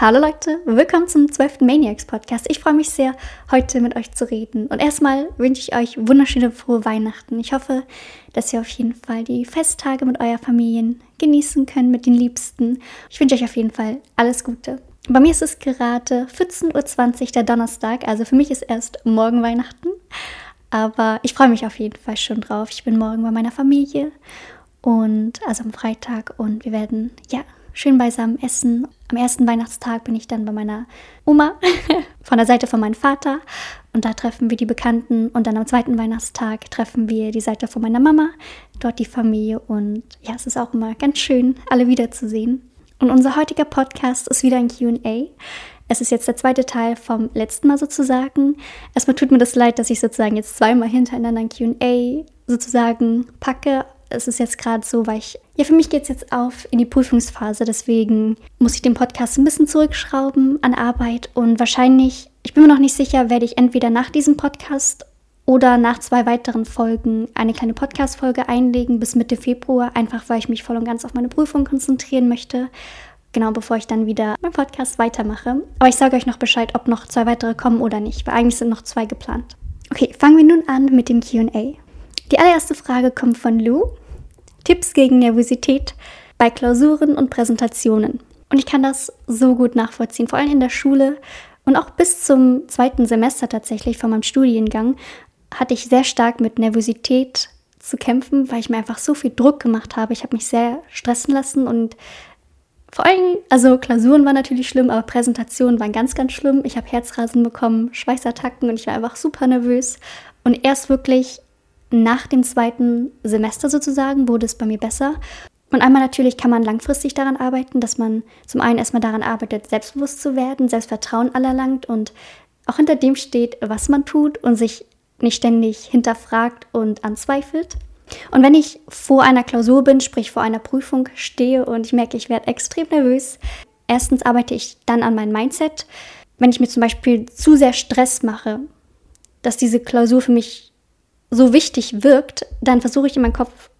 Hallo Leute, willkommen zum 12. Maniacs Podcast. Ich freue mich sehr, heute mit euch zu reden. Und erstmal wünsche ich euch wunderschöne frohe Weihnachten. Ich hoffe, dass ihr auf jeden Fall die Festtage mit eurer Familien genießen könnt, mit den Liebsten. Ich wünsche euch auf jeden Fall alles Gute. Bei mir ist es gerade 14.20 Uhr der Donnerstag, also für mich ist erst morgen Weihnachten. Aber ich freue mich auf jeden Fall schon drauf. Ich bin morgen bei meiner Familie und also am Freitag und wir werden ja schön beisammen essen. Am ersten Weihnachtstag bin ich dann bei meiner Oma von der Seite von meinem Vater und da treffen wir die Bekannten und dann am zweiten Weihnachtstag treffen wir die Seite von meiner Mama, dort die Familie und ja, es ist auch immer ganz schön, alle wiederzusehen. Und unser heutiger Podcast ist wieder ein QA. Es ist jetzt der zweite Teil vom letzten Mal sozusagen. Erstmal tut mir das leid, dass ich sozusagen jetzt zweimal hintereinander ein QA sozusagen packe, es ist jetzt gerade so, weil ich, ja, für mich geht es jetzt auf in die Prüfungsphase. Deswegen muss ich den Podcast ein bisschen zurückschrauben an Arbeit und wahrscheinlich, ich bin mir noch nicht sicher, werde ich entweder nach diesem Podcast oder nach zwei weiteren Folgen eine kleine Podcast-Folge einlegen bis Mitte Februar, einfach weil ich mich voll und ganz auf meine Prüfung konzentrieren möchte. Genau bevor ich dann wieder meinen Podcast weitermache. Aber ich sage euch noch Bescheid, ob noch zwei weitere kommen oder nicht, weil eigentlich sind noch zwei geplant. Okay, fangen wir nun an mit dem QA. Die allererste Frage kommt von Lou. Tipps gegen Nervosität bei Klausuren und Präsentationen. Und ich kann das so gut nachvollziehen, vor allem in der Schule und auch bis zum zweiten Semester tatsächlich von meinem Studiengang hatte ich sehr stark mit Nervosität zu kämpfen, weil ich mir einfach so viel Druck gemacht habe. Ich habe mich sehr stressen lassen und vor allem, also Klausuren waren natürlich schlimm, aber Präsentationen waren ganz, ganz schlimm. Ich habe Herzrasen bekommen, Schweißattacken und ich war einfach super nervös. Und erst wirklich nach dem zweiten Semester sozusagen wurde es bei mir besser. Und einmal natürlich kann man langfristig daran arbeiten, dass man zum einen erstmal daran arbeitet, selbstbewusst zu werden, Selbstvertrauen allerlangt und auch hinter dem steht, was man tut und sich nicht ständig hinterfragt und anzweifelt. Und wenn ich vor einer Klausur bin, sprich vor einer Prüfung stehe und ich merke, ich werde extrem nervös, erstens arbeite ich dann an meinem Mindset. Wenn ich mir zum Beispiel zu sehr Stress mache, dass diese Klausur für mich so wichtig wirkt, dann versuche ich in meinem Kopf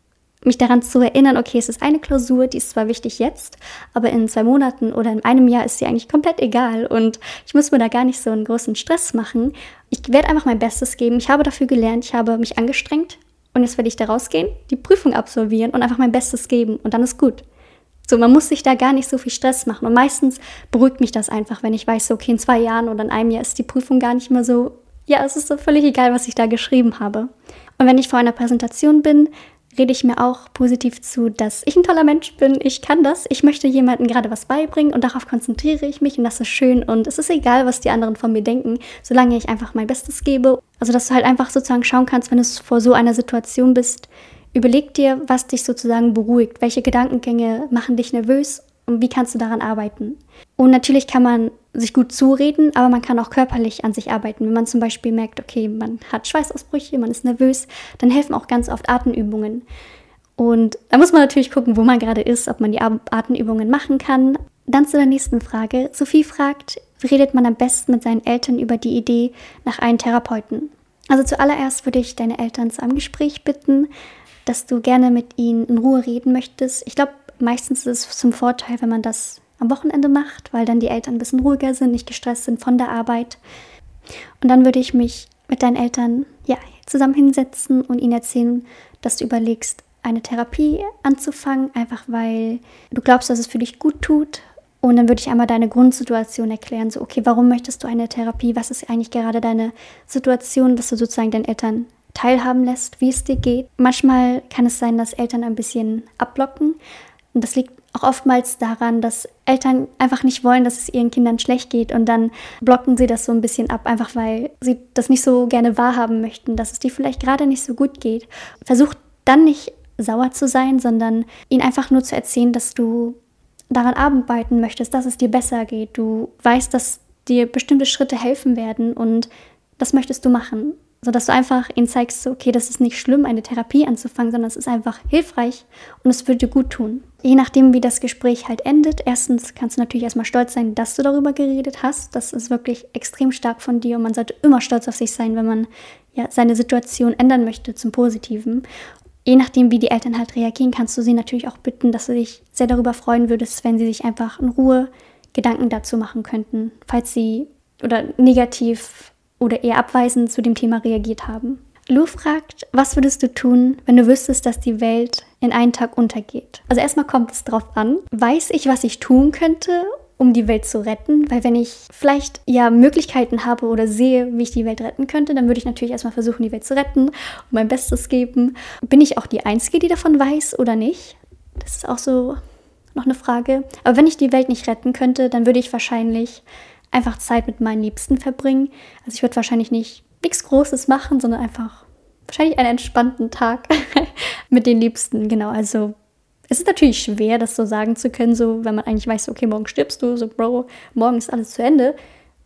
mich daran zu erinnern, okay, es ist eine Klausur, die ist zwar wichtig jetzt, aber in zwei Monaten oder in einem Jahr ist sie eigentlich komplett egal und ich muss mir da gar nicht so einen großen Stress machen. Ich werde einfach mein Bestes geben. Ich habe dafür gelernt, ich habe mich angestrengt und jetzt werde ich da rausgehen, die Prüfung absolvieren und einfach mein Bestes geben und dann ist gut. So, man muss sich da gar nicht so viel Stress machen. Und meistens beruhigt mich das einfach, wenn ich weiß, okay, in zwei Jahren oder in einem Jahr ist die Prüfung gar nicht mehr so ja, es ist so völlig egal, was ich da geschrieben habe. Und wenn ich vor einer Präsentation bin, rede ich mir auch positiv zu, dass ich ein toller Mensch bin, ich kann das, ich möchte jemandem gerade was beibringen und darauf konzentriere ich mich und das ist schön. Und es ist egal, was die anderen von mir denken, solange ich einfach mein Bestes gebe. Also, dass du halt einfach sozusagen schauen kannst, wenn du vor so einer Situation bist, überleg dir, was dich sozusagen beruhigt, welche Gedankengänge machen dich nervös und wie kannst du daran arbeiten. Und natürlich kann man sich gut zureden, aber man kann auch körperlich an sich arbeiten. Wenn man zum Beispiel merkt, okay, man hat Schweißausbrüche, man ist nervös, dann helfen auch ganz oft Atemübungen. Und da muss man natürlich gucken, wo man gerade ist, ob man die Atemübungen machen kann. Dann zu der nächsten Frage. Sophie fragt, wie redet man am besten mit seinen Eltern über die Idee nach einem Therapeuten? Also zuallererst würde ich deine Eltern zu einem Gespräch bitten, dass du gerne mit ihnen in Ruhe reden möchtest. Ich glaube, meistens ist es zum Vorteil, wenn man das am Wochenende macht, weil dann die Eltern ein bisschen ruhiger sind, nicht gestresst sind von der Arbeit. Und dann würde ich mich mit deinen Eltern ja, zusammen hinsetzen und ihnen erzählen, dass du überlegst, eine Therapie anzufangen, einfach weil du glaubst, dass es für dich gut tut. Und dann würde ich einmal deine Grundsituation erklären, so, okay, warum möchtest du eine Therapie? Was ist eigentlich gerade deine Situation, dass du sozusagen deinen Eltern teilhaben lässt, wie es dir geht. Manchmal kann es sein, dass Eltern ein bisschen abblocken. Und das liegt auch oftmals daran, dass Eltern einfach nicht wollen, dass es ihren Kindern schlecht geht und dann blocken sie das so ein bisschen ab, einfach weil sie das nicht so gerne wahrhaben möchten, dass es dir vielleicht gerade nicht so gut geht. Versuch dann nicht sauer zu sein, sondern ihnen einfach nur zu erzählen, dass du daran arbeiten möchtest, dass es dir besser geht. Du weißt, dass dir bestimmte Schritte helfen werden und das möchtest du machen sodass du einfach ihnen zeigst, okay, das ist nicht schlimm, eine Therapie anzufangen, sondern es ist einfach hilfreich und es würde dir gut tun. Je nachdem, wie das Gespräch halt endet, erstens kannst du natürlich erstmal stolz sein, dass du darüber geredet hast. Das ist wirklich extrem stark von dir und man sollte immer stolz auf sich sein, wenn man ja, seine Situation ändern möchte zum Positiven. Je nachdem, wie die Eltern halt reagieren, kannst du sie natürlich auch bitten, dass du dich sehr darüber freuen würdest, wenn sie sich einfach in Ruhe Gedanken dazu machen könnten, falls sie oder negativ oder eher abweisend zu dem Thema reagiert haben. Lou fragt, was würdest du tun, wenn du wüsstest, dass die Welt in einen Tag untergeht? Also erstmal kommt es drauf an, weiß ich, was ich tun könnte, um die Welt zu retten? Weil wenn ich vielleicht ja Möglichkeiten habe oder sehe, wie ich die Welt retten könnte, dann würde ich natürlich erstmal versuchen, die Welt zu retten und mein Bestes geben. Bin ich auch die Einzige, die davon weiß oder nicht? Das ist auch so noch eine Frage. Aber wenn ich die Welt nicht retten könnte, dann würde ich wahrscheinlich einfach Zeit mit meinen Liebsten verbringen. Also ich würde wahrscheinlich nicht nichts Großes machen, sondern einfach wahrscheinlich einen entspannten Tag mit den Liebsten. Genau, also es ist natürlich schwer, das so sagen zu können, so wenn man eigentlich weiß, okay, morgen stirbst du, so Bro, morgen ist alles zu Ende.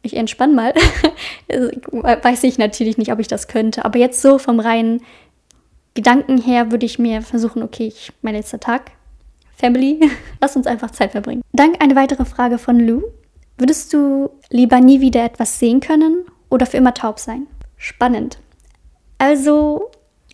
Ich entspann mal. weiß ich natürlich nicht, ob ich das könnte. Aber jetzt so vom reinen Gedanken her würde ich mir versuchen, okay, ich, mein letzter Tag, Family, lass uns einfach Zeit verbringen. Dank eine weitere Frage von Lou. Würdest du lieber nie wieder etwas sehen können oder für immer taub sein? Spannend. Also,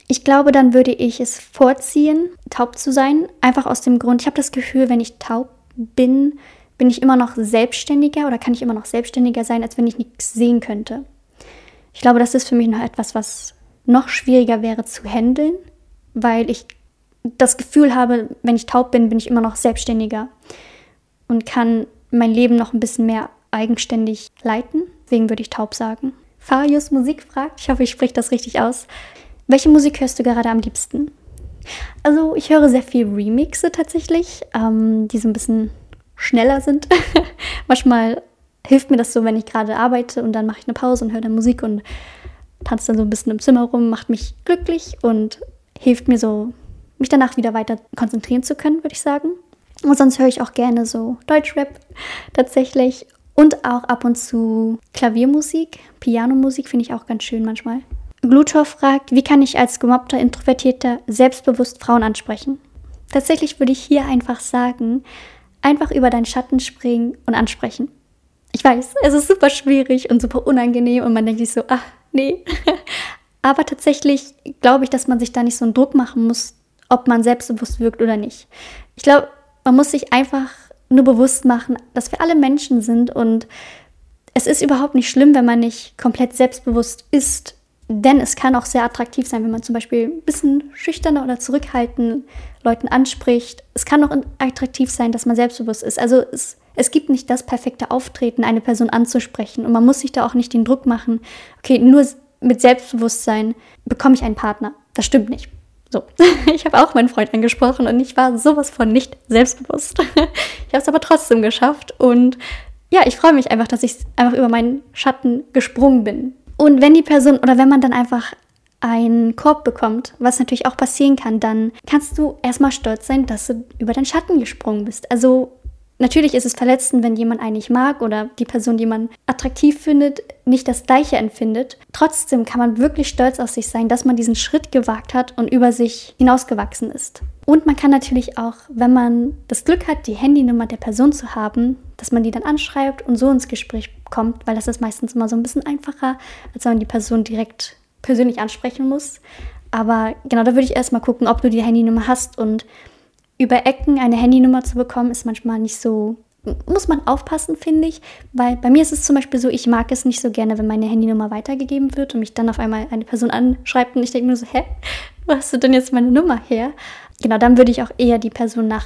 ich glaube, dann würde ich es vorziehen, taub zu sein. Einfach aus dem Grund, ich habe das Gefühl, wenn ich taub bin, bin ich immer noch selbstständiger oder kann ich immer noch selbstständiger sein, als wenn ich nichts sehen könnte. Ich glaube, das ist für mich noch etwas, was noch schwieriger wäre zu handeln, weil ich das Gefühl habe, wenn ich taub bin, bin ich immer noch selbstständiger und kann mein Leben noch ein bisschen mehr eigenständig leiten. Deswegen würde ich taub sagen. Farius Musik fragt, ich hoffe, ich spreche das richtig aus. Welche Musik hörst du gerade am liebsten? Also ich höre sehr viel Remixe tatsächlich, ähm, die so ein bisschen schneller sind. Manchmal hilft mir das so, wenn ich gerade arbeite und dann mache ich eine Pause und höre dann Musik und tanze dann so ein bisschen im Zimmer rum, macht mich glücklich und hilft mir so, mich danach wieder weiter konzentrieren zu können, würde ich sagen. Und sonst höre ich auch gerne so Deutschrap tatsächlich und auch ab und zu Klaviermusik, Pianomusik finde ich auch ganz schön manchmal. Glutor fragt, wie kann ich als gemobbter Introvertierter selbstbewusst Frauen ansprechen? Tatsächlich würde ich hier einfach sagen, einfach über deinen Schatten springen und ansprechen. Ich weiß, es ist super schwierig und super unangenehm und man denkt sich so, ach, nee. Aber tatsächlich glaube ich, dass man sich da nicht so einen Druck machen muss, ob man selbstbewusst wirkt oder nicht. Ich glaube, man muss sich einfach nur bewusst machen, dass wir alle Menschen sind und es ist überhaupt nicht schlimm, wenn man nicht komplett selbstbewusst ist. Denn es kann auch sehr attraktiv sein, wenn man zum Beispiel ein bisschen schüchterner oder zurückhaltend Leuten anspricht. Es kann auch attraktiv sein, dass man selbstbewusst ist. Also es, es gibt nicht das perfekte Auftreten, eine Person anzusprechen. Und man muss sich da auch nicht den Druck machen, okay, nur mit Selbstbewusstsein bekomme ich einen Partner. Das stimmt nicht. So, ich habe auch meinen Freund angesprochen und ich war sowas von nicht selbstbewusst. ich habe es aber trotzdem geschafft und ja, ich freue mich einfach, dass ich einfach über meinen Schatten gesprungen bin. Und wenn die Person oder wenn man dann einfach einen Korb bekommt, was natürlich auch passieren kann, dann kannst du erstmal stolz sein, dass du über deinen Schatten gesprungen bist. Also Natürlich ist es verletzend, wenn jemand einen nicht mag oder die Person, die man attraktiv findet, nicht das Gleiche empfindet. Trotzdem kann man wirklich stolz auf sich sein, dass man diesen Schritt gewagt hat und über sich hinausgewachsen ist. Und man kann natürlich auch, wenn man das Glück hat, die Handynummer der Person zu haben, dass man die dann anschreibt und so ins Gespräch kommt, weil das ist meistens immer so ein bisschen einfacher, als wenn man die Person direkt persönlich ansprechen muss. Aber genau, da würde ich erstmal gucken, ob du die Handynummer hast und über Ecken eine Handynummer zu bekommen, ist manchmal nicht so, muss man aufpassen, finde ich. Weil bei mir ist es zum Beispiel so, ich mag es nicht so gerne, wenn meine Handynummer weitergegeben wird und mich dann auf einmal eine Person anschreibt und ich denke mir so, hä, wo hast du denn jetzt meine Nummer her? Genau, dann würde ich auch eher die Person nach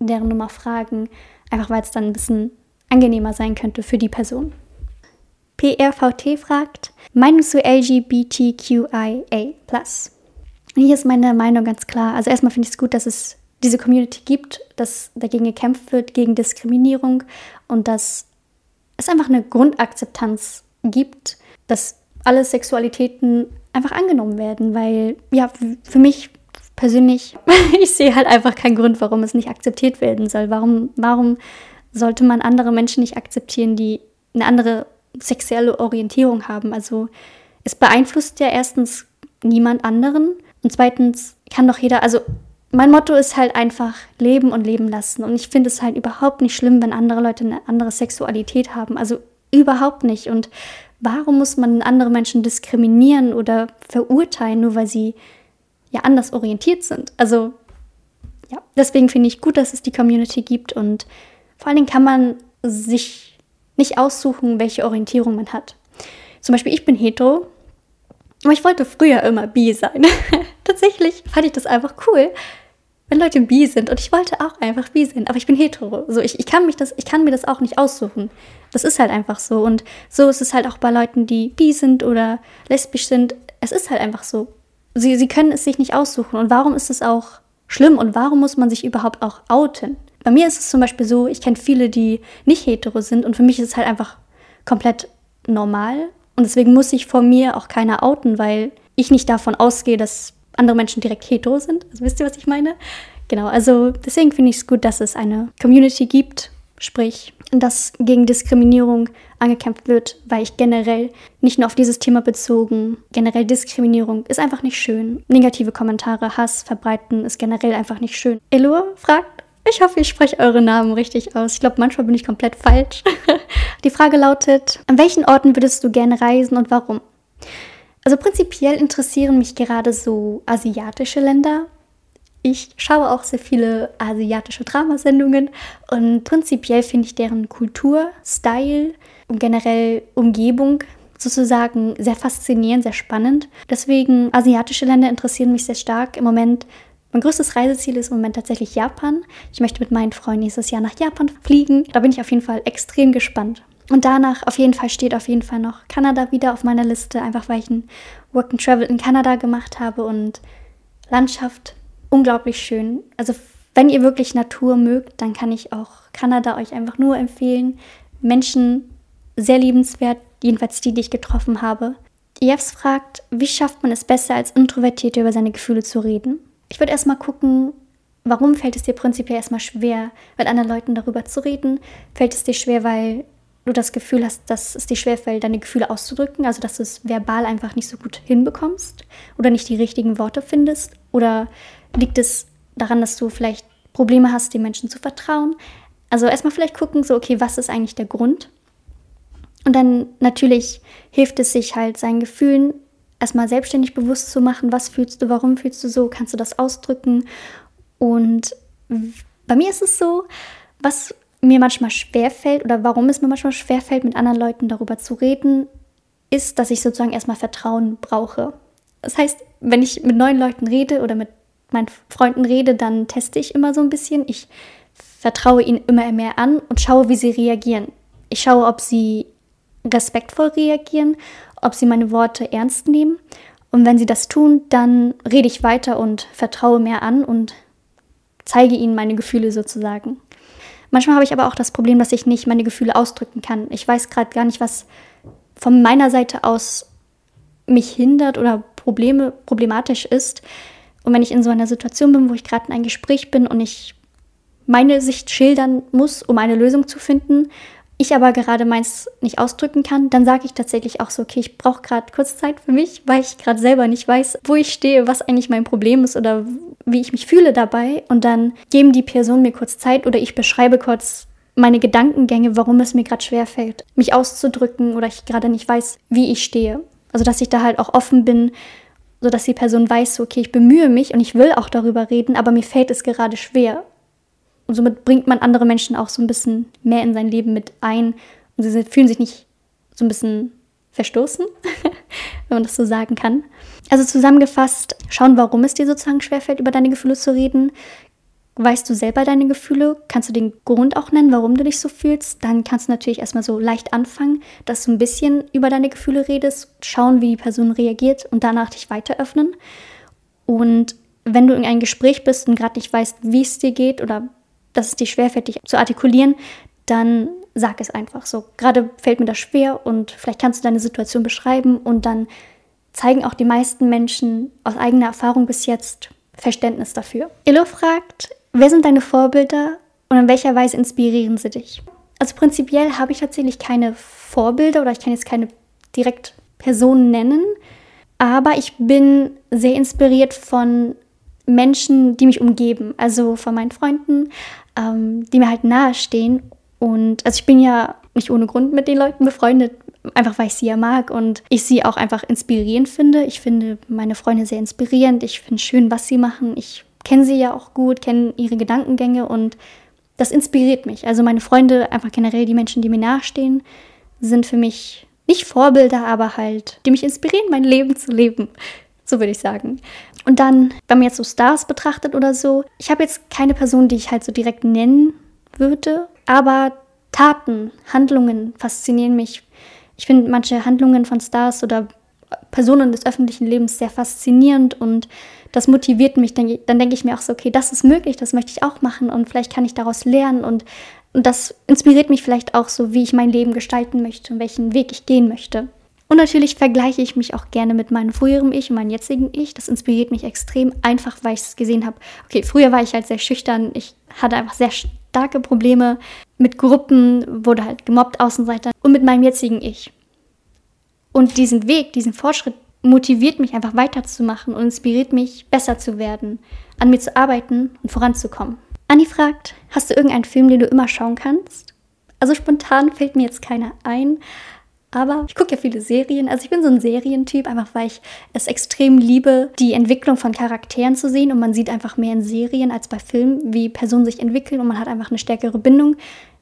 deren Nummer fragen, einfach weil es dann ein bisschen angenehmer sein könnte für die Person. PRVT fragt, Meinung zu LGBTQIA+. Hier ist meine Meinung ganz klar. Also erstmal finde ich es gut, dass es diese Community gibt, dass dagegen gekämpft wird, gegen Diskriminierung und dass es einfach eine Grundakzeptanz gibt, dass alle Sexualitäten einfach angenommen werden, weil ja, für mich persönlich, ich sehe halt einfach keinen Grund, warum es nicht akzeptiert werden soll. Warum, warum sollte man andere Menschen nicht akzeptieren, die eine andere sexuelle Orientierung haben? Also es beeinflusst ja erstens niemand anderen und zweitens kann doch jeder, also mein Motto ist halt einfach leben und leben lassen. Und ich finde es halt überhaupt nicht schlimm, wenn andere Leute eine andere Sexualität haben. Also überhaupt nicht. Und warum muss man andere Menschen diskriminieren oder verurteilen, nur weil sie ja anders orientiert sind? Also ja, deswegen finde ich gut, dass es die Community gibt. Und vor allen Dingen kann man sich nicht aussuchen, welche Orientierung man hat. Zum Beispiel, ich bin hetero, aber ich wollte früher immer bi sein. Tatsächlich fand ich das einfach cool, wenn Leute bi sind und ich wollte auch einfach bi sein, aber ich bin hetero. So, ich, ich, kann mich das, ich kann mir das auch nicht aussuchen. Das ist halt einfach so. Und so ist es halt auch bei Leuten, die bi sind oder lesbisch sind. Es ist halt einfach so. Sie, sie können es sich nicht aussuchen. Und warum ist es auch schlimm und warum muss man sich überhaupt auch outen? Bei mir ist es zum Beispiel so, ich kenne viele, die nicht hetero sind und für mich ist es halt einfach komplett normal. Und deswegen muss sich vor mir auch keiner outen, weil ich nicht davon ausgehe, dass andere Menschen direkt hetero sind. Also wisst ihr, was ich meine? Genau, also deswegen finde ich es gut, dass es eine Community gibt, sprich, dass gegen Diskriminierung angekämpft wird, weil ich generell nicht nur auf dieses Thema bezogen, generell Diskriminierung ist einfach nicht schön. Negative Kommentare, Hass verbreiten ist generell einfach nicht schön. Elur fragt, ich hoffe, ich spreche eure Namen richtig aus. Ich glaube, manchmal bin ich komplett falsch. Die Frage lautet, an welchen Orten würdest du gerne reisen und warum? Also prinzipiell interessieren mich gerade so asiatische Länder. Ich schaue auch sehr viele asiatische Dramasendungen und prinzipiell finde ich deren Kultur, Style und generell Umgebung sozusagen sehr faszinierend, sehr spannend. Deswegen asiatische Länder interessieren mich sehr stark. Im Moment, mein größtes Reiseziel ist im Moment tatsächlich Japan. Ich möchte mit meinen Freunden nächstes Jahr nach Japan fliegen. Da bin ich auf jeden Fall extrem gespannt. Und danach auf jeden Fall steht auf jeden Fall noch Kanada wieder auf meiner Liste, einfach weil ich ein Work and Travel in Kanada gemacht habe und Landschaft unglaublich schön. Also wenn ihr wirklich Natur mögt, dann kann ich auch Kanada euch einfach nur empfehlen. Menschen sehr liebenswert, jedenfalls die, die ich getroffen habe. Jeffs fragt, wie schafft man es besser, als Introvertierte über seine Gefühle zu reden? Ich würde erstmal gucken, warum fällt es dir prinzipiell erstmal schwer, mit anderen Leuten darüber zu reden? Fällt es dir schwer, weil du das Gefühl hast, dass es dir schwerfällt, deine Gefühle auszudrücken, also dass du es verbal einfach nicht so gut hinbekommst oder nicht die richtigen Worte findest? Oder liegt es daran, dass du vielleicht Probleme hast, den Menschen zu vertrauen? Also erstmal vielleicht gucken, so, okay, was ist eigentlich der Grund? Und dann natürlich hilft es sich halt, seinen Gefühlen erstmal selbstständig bewusst zu machen, was fühlst du, warum fühlst du so, kannst du das ausdrücken? Und bei mir ist es so, was mir manchmal schwerfällt oder warum es mir manchmal schwerfällt, mit anderen Leuten darüber zu reden, ist, dass ich sozusagen erstmal Vertrauen brauche. Das heißt, wenn ich mit neuen Leuten rede oder mit meinen Freunden rede, dann teste ich immer so ein bisschen. Ich vertraue ihnen immer mehr an und schaue, wie sie reagieren. Ich schaue, ob sie respektvoll reagieren, ob sie meine Worte ernst nehmen. Und wenn sie das tun, dann rede ich weiter und vertraue mehr an und zeige ihnen meine Gefühle sozusagen. Manchmal habe ich aber auch das Problem, dass ich nicht meine Gefühle ausdrücken kann. Ich weiß gerade gar nicht, was von meiner Seite aus mich hindert oder Probleme, problematisch ist. Und wenn ich in so einer Situation bin, wo ich gerade in einem Gespräch bin und ich meine Sicht schildern muss, um eine Lösung zu finden, ich aber gerade meins nicht ausdrücken kann, dann sage ich tatsächlich auch so, okay, ich brauche gerade kurz Zeit für mich, weil ich gerade selber nicht weiß, wo ich stehe, was eigentlich mein Problem ist oder wie ich mich fühle dabei. Und dann geben die Personen mir kurz Zeit oder ich beschreibe kurz meine Gedankengänge, warum es mir gerade schwerfällt, mich auszudrücken oder ich gerade nicht weiß, wie ich stehe. Also dass ich da halt auch offen bin, sodass die Person weiß, okay, ich bemühe mich und ich will auch darüber reden, aber mir fällt es gerade schwer. Und somit bringt man andere Menschen auch so ein bisschen mehr in sein Leben mit ein. Und sie fühlen sich nicht so ein bisschen verstoßen, wenn man das so sagen kann. Also zusammengefasst, schauen, warum es dir sozusagen schwerfällt, über deine Gefühle zu reden. Weißt du selber deine Gefühle? Kannst du den Grund auch nennen, warum du dich so fühlst? Dann kannst du natürlich erstmal so leicht anfangen, dass du ein bisschen über deine Gefühle redest, schauen, wie die Person reagiert und danach dich weiter öffnen. Und wenn du in einem Gespräch bist und gerade nicht weißt, wie es dir geht oder dass es dir schwerfällt, dich zu artikulieren, dann sag es einfach so. Gerade fällt mir das schwer und vielleicht kannst du deine Situation beschreiben und dann zeigen auch die meisten Menschen aus eigener Erfahrung bis jetzt Verständnis dafür. Illo fragt, wer sind deine Vorbilder und in welcher Weise inspirieren sie dich? Also prinzipiell habe ich tatsächlich keine Vorbilder oder ich kann jetzt keine direkt Personen nennen, aber ich bin sehr inspiriert von Menschen, die mich umgeben, also von meinen Freunden, ähm, die mir halt nahestehen. Und also ich bin ja nicht ohne Grund mit den Leuten befreundet, einfach weil ich sie ja mag und ich sie auch einfach inspirierend finde. Ich finde meine Freunde sehr inspirierend. Ich finde schön, was sie machen. Ich kenne sie ja auch gut, kenne ihre Gedankengänge und das inspiriert mich. Also meine Freunde, einfach generell die Menschen, die mir nachstehen, sind für mich nicht Vorbilder, aber halt, die mich inspirieren, mein Leben zu leben. So würde ich sagen. Und dann, wenn man jetzt so Stars betrachtet oder so, ich habe jetzt keine Person, die ich halt so direkt nennen würde, aber Taten, Handlungen faszinieren mich. Ich finde manche Handlungen von Stars oder Personen des öffentlichen Lebens sehr faszinierend und das motiviert mich. Dann, dann denke ich mir auch so, okay, das ist möglich, das möchte ich auch machen und vielleicht kann ich daraus lernen und, und das inspiriert mich vielleicht auch so, wie ich mein Leben gestalten möchte und welchen Weg ich gehen möchte. Und natürlich vergleiche ich mich auch gerne mit meinem früheren Ich und meinem jetzigen Ich. Das inspiriert mich extrem, einfach weil ich es gesehen habe. Okay, früher war ich halt sehr schüchtern. Ich hatte einfach sehr starke Probleme mit Gruppen, wurde halt gemobbt, Außenseiter und mit meinem jetzigen Ich. Und diesen Weg, diesen Fortschritt motiviert mich einfach weiterzumachen und inspiriert mich, besser zu werden, an mir zu arbeiten und voranzukommen. Anni fragt, hast du irgendeinen Film, den du immer schauen kannst? Also spontan fällt mir jetzt keiner ein, aber ich gucke ja viele Serien. Also ich bin so ein Serientyp, einfach weil ich es extrem liebe, die Entwicklung von Charakteren zu sehen. Und man sieht einfach mehr in Serien als bei Filmen, wie Personen sich entwickeln und man hat einfach eine stärkere Bindung.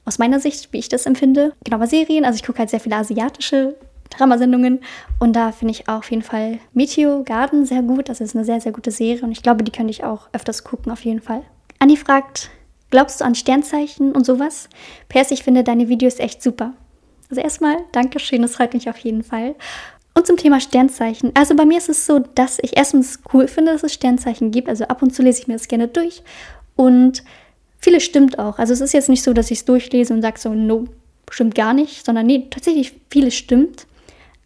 Aus meiner Sicht, wie ich das empfinde. Genau, bei Serien, also ich gucke halt sehr viele asiatische Dramasendungen. Und da finde ich auch auf jeden Fall Meteor Garden sehr gut. Das ist eine sehr, sehr gute Serie und ich glaube, die könnte ich auch öfters gucken, auf jeden Fall. Anni fragt, glaubst du an Sternzeichen und sowas? PS, ich finde deine Videos echt super. Also erstmal, Dankeschön, das freut mich auf jeden Fall. Und zum Thema Sternzeichen. Also bei mir ist es so, dass ich erstens cool finde, dass es Sternzeichen gibt. Also ab und zu lese ich mir das gerne durch. Und vieles stimmt auch. Also es ist jetzt nicht so, dass ich es durchlese und sage so, no, stimmt gar nicht, sondern nee, tatsächlich vieles stimmt.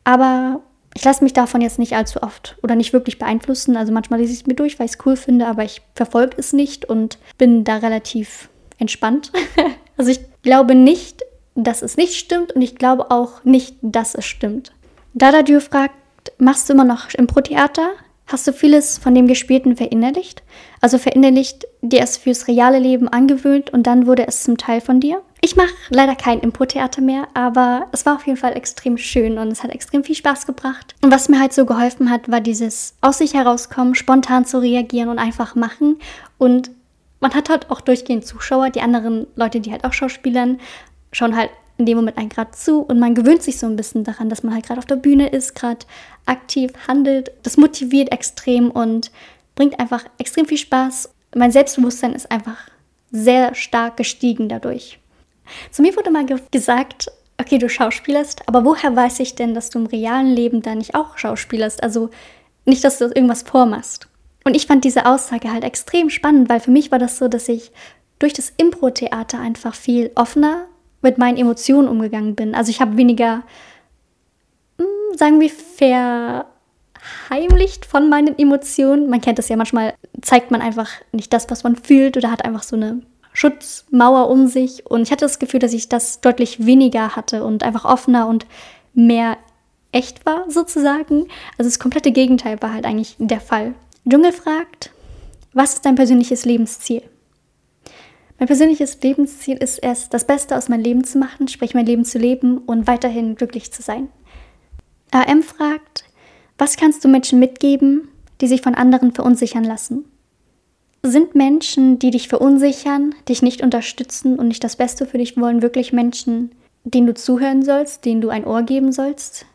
Aber ich lasse mich davon jetzt nicht allzu oft oder nicht wirklich beeinflussen. Also manchmal lese ich es mir durch, weil ich es cool finde, aber ich verfolge es nicht und bin da relativ entspannt. also ich glaube nicht, dass es nicht stimmt und ich glaube auch nicht, dass es stimmt. Dada Dieu fragt, machst du immer noch Impro-Theater? Hast du vieles von dem Gespielten verinnerlicht? Also verinnerlicht, dir es fürs reale Leben angewöhnt und dann wurde es zum Teil von dir? Ich mache leider kein Impro-Theater mehr, aber es war auf jeden Fall extrem schön und es hat extrem viel Spaß gebracht. Und was mir halt so geholfen hat, war dieses aus sich herauskommen, spontan zu reagieren und einfach machen. Und man hat halt auch durchgehend Zuschauer, die anderen Leute, die halt auch Schauspielern, schauen halt in dem Moment einen gerade zu und man gewöhnt sich so ein bisschen daran, dass man halt gerade auf der Bühne ist, gerade aktiv handelt. Das motiviert extrem und bringt einfach extrem viel Spaß. Mein Selbstbewusstsein ist einfach sehr stark gestiegen dadurch. Zu mir wurde mal ge gesagt, okay, du schauspielerst, aber woher weiß ich denn, dass du im realen Leben da nicht auch schauspielerst? Also nicht, dass du irgendwas vormachst. Und ich fand diese Aussage halt extrem spannend, weil für mich war das so, dass ich durch das Impro-Theater einfach viel offener mit meinen Emotionen umgegangen bin. Also ich habe weniger, hm, sagen wir, verheimlicht von meinen Emotionen. Man kennt das ja manchmal, zeigt man einfach nicht das, was man fühlt oder hat einfach so eine Schutzmauer um sich. Und ich hatte das Gefühl, dass ich das deutlich weniger hatte und einfach offener und mehr echt war, sozusagen. Also das komplette Gegenteil war halt eigentlich der Fall. Dschungel fragt, was ist dein persönliches Lebensziel? Mein persönliches Lebensziel ist es, das Beste aus meinem Leben zu machen, sprich mein Leben zu leben und weiterhin glücklich zu sein. AM fragt, was kannst du Menschen mitgeben, die sich von anderen verunsichern lassen? Sind Menschen, die dich verunsichern, dich nicht unterstützen und nicht das Beste für dich wollen, wirklich Menschen, denen du zuhören sollst, denen du ein Ohr geben sollst?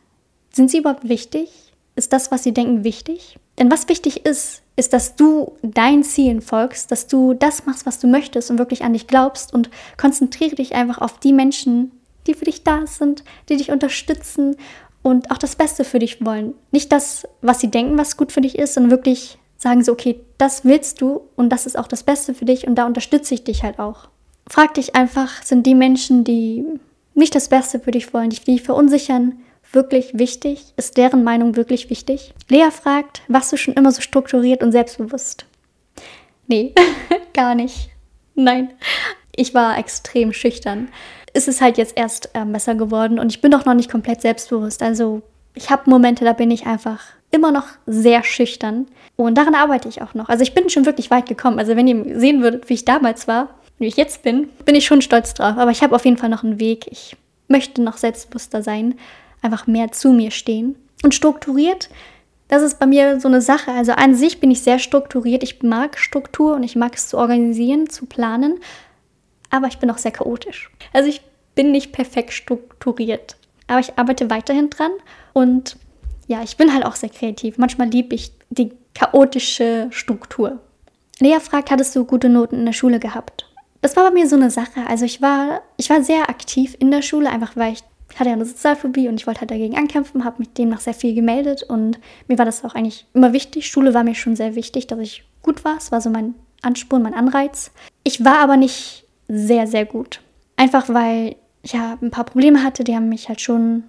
Sind sie überhaupt wichtig? Ist das, was sie denken, wichtig? Denn was wichtig ist, ist, dass du deinen Zielen folgst, dass du das machst, was du möchtest und wirklich an dich glaubst und konzentriere dich einfach auf die Menschen, die für dich da sind, die dich unterstützen und auch das Beste für dich wollen. Nicht das, was sie denken, was gut für dich ist, sondern wirklich sagen sie, okay, das willst du und das ist auch das Beste für dich und da unterstütze ich dich halt auch. Frag dich einfach, sind die Menschen, die nicht das Beste für dich wollen, die dich verunsichern, wirklich wichtig? Ist deren Meinung wirklich wichtig? Lea fragt, warst du schon immer so strukturiert und selbstbewusst? Nee, gar nicht. Nein, ich war extrem schüchtern. Es ist halt jetzt erst äh, besser geworden und ich bin doch noch nicht komplett selbstbewusst. Also ich habe Momente, da bin ich einfach immer noch sehr schüchtern. Und daran arbeite ich auch noch. Also ich bin schon wirklich weit gekommen. Also wenn ihr sehen würdet, wie ich damals war, wie ich jetzt bin, bin ich schon stolz drauf. Aber ich habe auf jeden Fall noch einen Weg. Ich möchte noch selbstbewusster sein, einfach mehr zu mir stehen. Und strukturiert, das ist bei mir so eine Sache. Also an sich bin ich sehr strukturiert. Ich mag Struktur und ich mag es zu organisieren, zu planen. aber ich bin auch sehr chaotisch. Also ich bin nicht perfekt strukturiert, aber ich arbeite weiterhin dran und ja, ich bin halt auch sehr kreativ. Manchmal liebe ich die chaotische Struktur. Lea fragt, hattest du gute Noten in der Schule gehabt? Das war bei mir so eine Sache. Also ich war, ich war sehr aktiv in der Schule, einfach weil ich hatte ja eine Sozialphobie und ich wollte halt dagegen ankämpfen, habe mich demnach sehr viel gemeldet und mir war das auch eigentlich immer wichtig. Schule war mir schon sehr wichtig, dass ich gut war. Es war so mein Ansporn, mein Anreiz. Ich war aber nicht sehr, sehr gut. Einfach weil ich ja ein paar Probleme hatte, die haben mich halt schon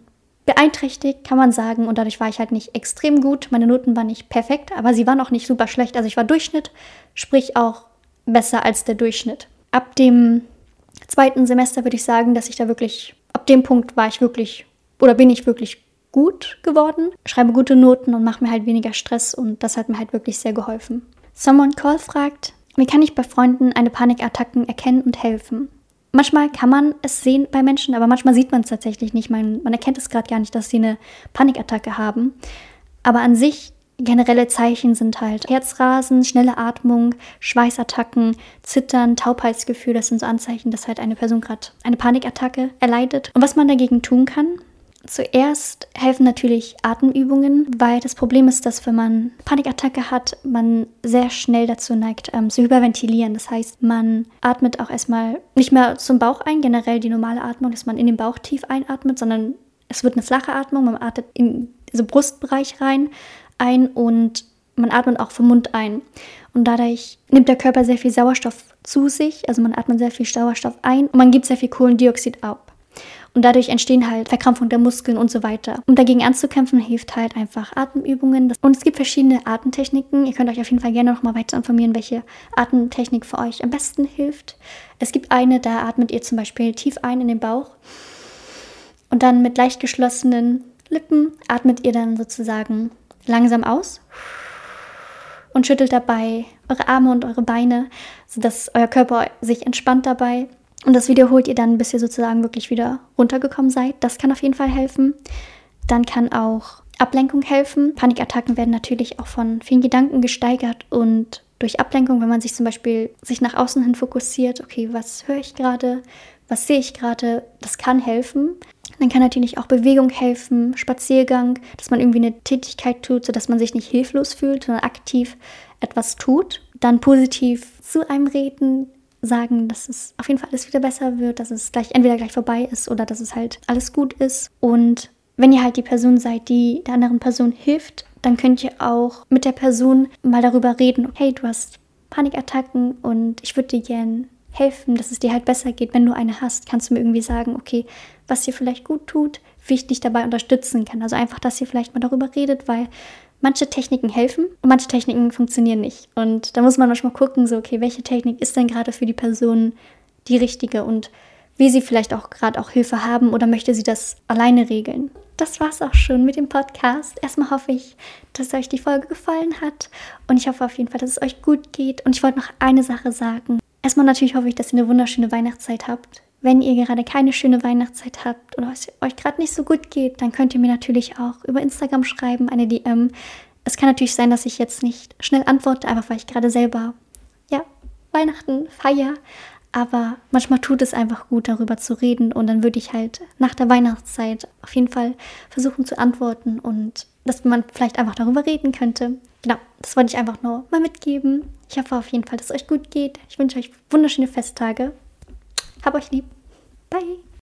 beeinträchtigt, kann man sagen. Und dadurch war ich halt nicht extrem gut. Meine Noten waren nicht perfekt, aber sie waren auch nicht super schlecht. Also ich war Durchschnitt, sprich auch besser als der Durchschnitt. Ab dem zweiten Semester würde ich sagen, dass ich da wirklich, ab dem Punkt war ich wirklich oder bin ich wirklich gut geworden, schreibe gute Noten und mache mir halt weniger Stress und das hat mir halt wirklich sehr geholfen. Someone Call fragt, wie kann ich bei Freunden eine Panikattacken erkennen und helfen? Manchmal kann man es sehen bei Menschen, aber manchmal sieht man es tatsächlich nicht. Man, man erkennt es gerade gar nicht, dass sie eine Panikattacke haben. Aber an sich generelle Zeichen sind halt Herzrasen, schnelle Atmung, Schweißattacken, Zittern, Taubheitsgefühl. Das sind so Anzeichen, dass halt eine Person gerade eine Panikattacke erleidet. Und was man dagegen tun kann, Zuerst helfen natürlich Atemübungen, weil das Problem ist, dass wenn man Panikattacke hat, man sehr schnell dazu neigt, ähm, zu hyperventilieren. Das heißt, man atmet auch erstmal nicht mehr zum Bauch ein, generell die normale Atmung, dass man in den Bauch tief einatmet, sondern es wird eine flache Atmung, man atmet in diesen Brustbereich rein ein und man atmet auch vom Mund ein. Und dadurch nimmt der Körper sehr viel Sauerstoff zu sich, also man atmet sehr viel Sauerstoff ein und man gibt sehr viel Kohlendioxid ab. Und dadurch entstehen halt Verkrampfung der Muskeln und so weiter. Um dagegen anzukämpfen, hilft halt einfach Atemübungen. Und es gibt verschiedene Atemtechniken. Ihr könnt euch auf jeden Fall gerne noch mal weiter informieren, welche Atemtechnik für euch am besten hilft. Es gibt eine, da atmet ihr zum Beispiel tief ein in den Bauch. Und dann mit leicht geschlossenen Lippen atmet ihr dann sozusagen langsam aus und schüttelt dabei eure Arme und eure Beine, sodass euer Körper sich entspannt dabei. Und das wiederholt ihr dann, bis ihr sozusagen wirklich wieder runtergekommen seid. Das kann auf jeden Fall helfen. Dann kann auch Ablenkung helfen. Panikattacken werden natürlich auch von vielen Gedanken gesteigert und durch Ablenkung, wenn man sich zum Beispiel sich nach außen hin fokussiert, okay, was höre ich gerade, was sehe ich gerade, das kann helfen. Dann kann natürlich auch Bewegung helfen, Spaziergang, dass man irgendwie eine Tätigkeit tut, sodass man sich nicht hilflos fühlt, sondern aktiv etwas tut. Dann positiv zu einem reden, sagen, dass es auf jeden Fall alles wieder besser wird, dass es gleich entweder gleich vorbei ist oder dass es halt alles gut ist. Und wenn ihr halt die Person seid, die der anderen Person hilft, dann könnt ihr auch mit der Person mal darüber reden, hey, du hast Panikattacken und ich würde dir gern helfen, dass es dir halt besser geht. Wenn du eine hast, kannst du mir irgendwie sagen, okay, was dir vielleicht gut tut, wie ich dich dabei unterstützen kann. Also einfach, dass ihr vielleicht mal darüber redet, weil manche Techniken helfen und manche Techniken funktionieren nicht. Und da muss man manchmal gucken, so, okay, welche Technik ist denn gerade für die Person die richtige und wie sie vielleicht auch gerade auch Hilfe haben oder möchte sie das alleine regeln. Das war's auch schon mit dem Podcast. Erstmal hoffe ich, dass euch die Folge gefallen hat und ich hoffe auf jeden Fall, dass es euch gut geht. Und ich wollte noch eine Sache sagen. Erstmal natürlich hoffe ich, dass ihr eine wunderschöne Weihnachtszeit habt. Wenn ihr gerade keine schöne Weihnachtszeit habt oder es euch gerade nicht so gut geht, dann könnt ihr mir natürlich auch über Instagram schreiben, eine DM. Es kann natürlich sein, dass ich jetzt nicht schnell antworte, einfach weil ich gerade selber, ja, Weihnachten feiere. Aber manchmal tut es einfach gut, darüber zu reden. Und dann würde ich halt nach der Weihnachtszeit auf jeden Fall versuchen zu antworten und dass man vielleicht einfach darüber reden könnte. Genau, das wollte ich einfach nur mal mitgeben. Ich hoffe auf jeden Fall, dass es euch gut geht. Ich wünsche euch wunderschöne Festtage. Hab euch lieb. Bye.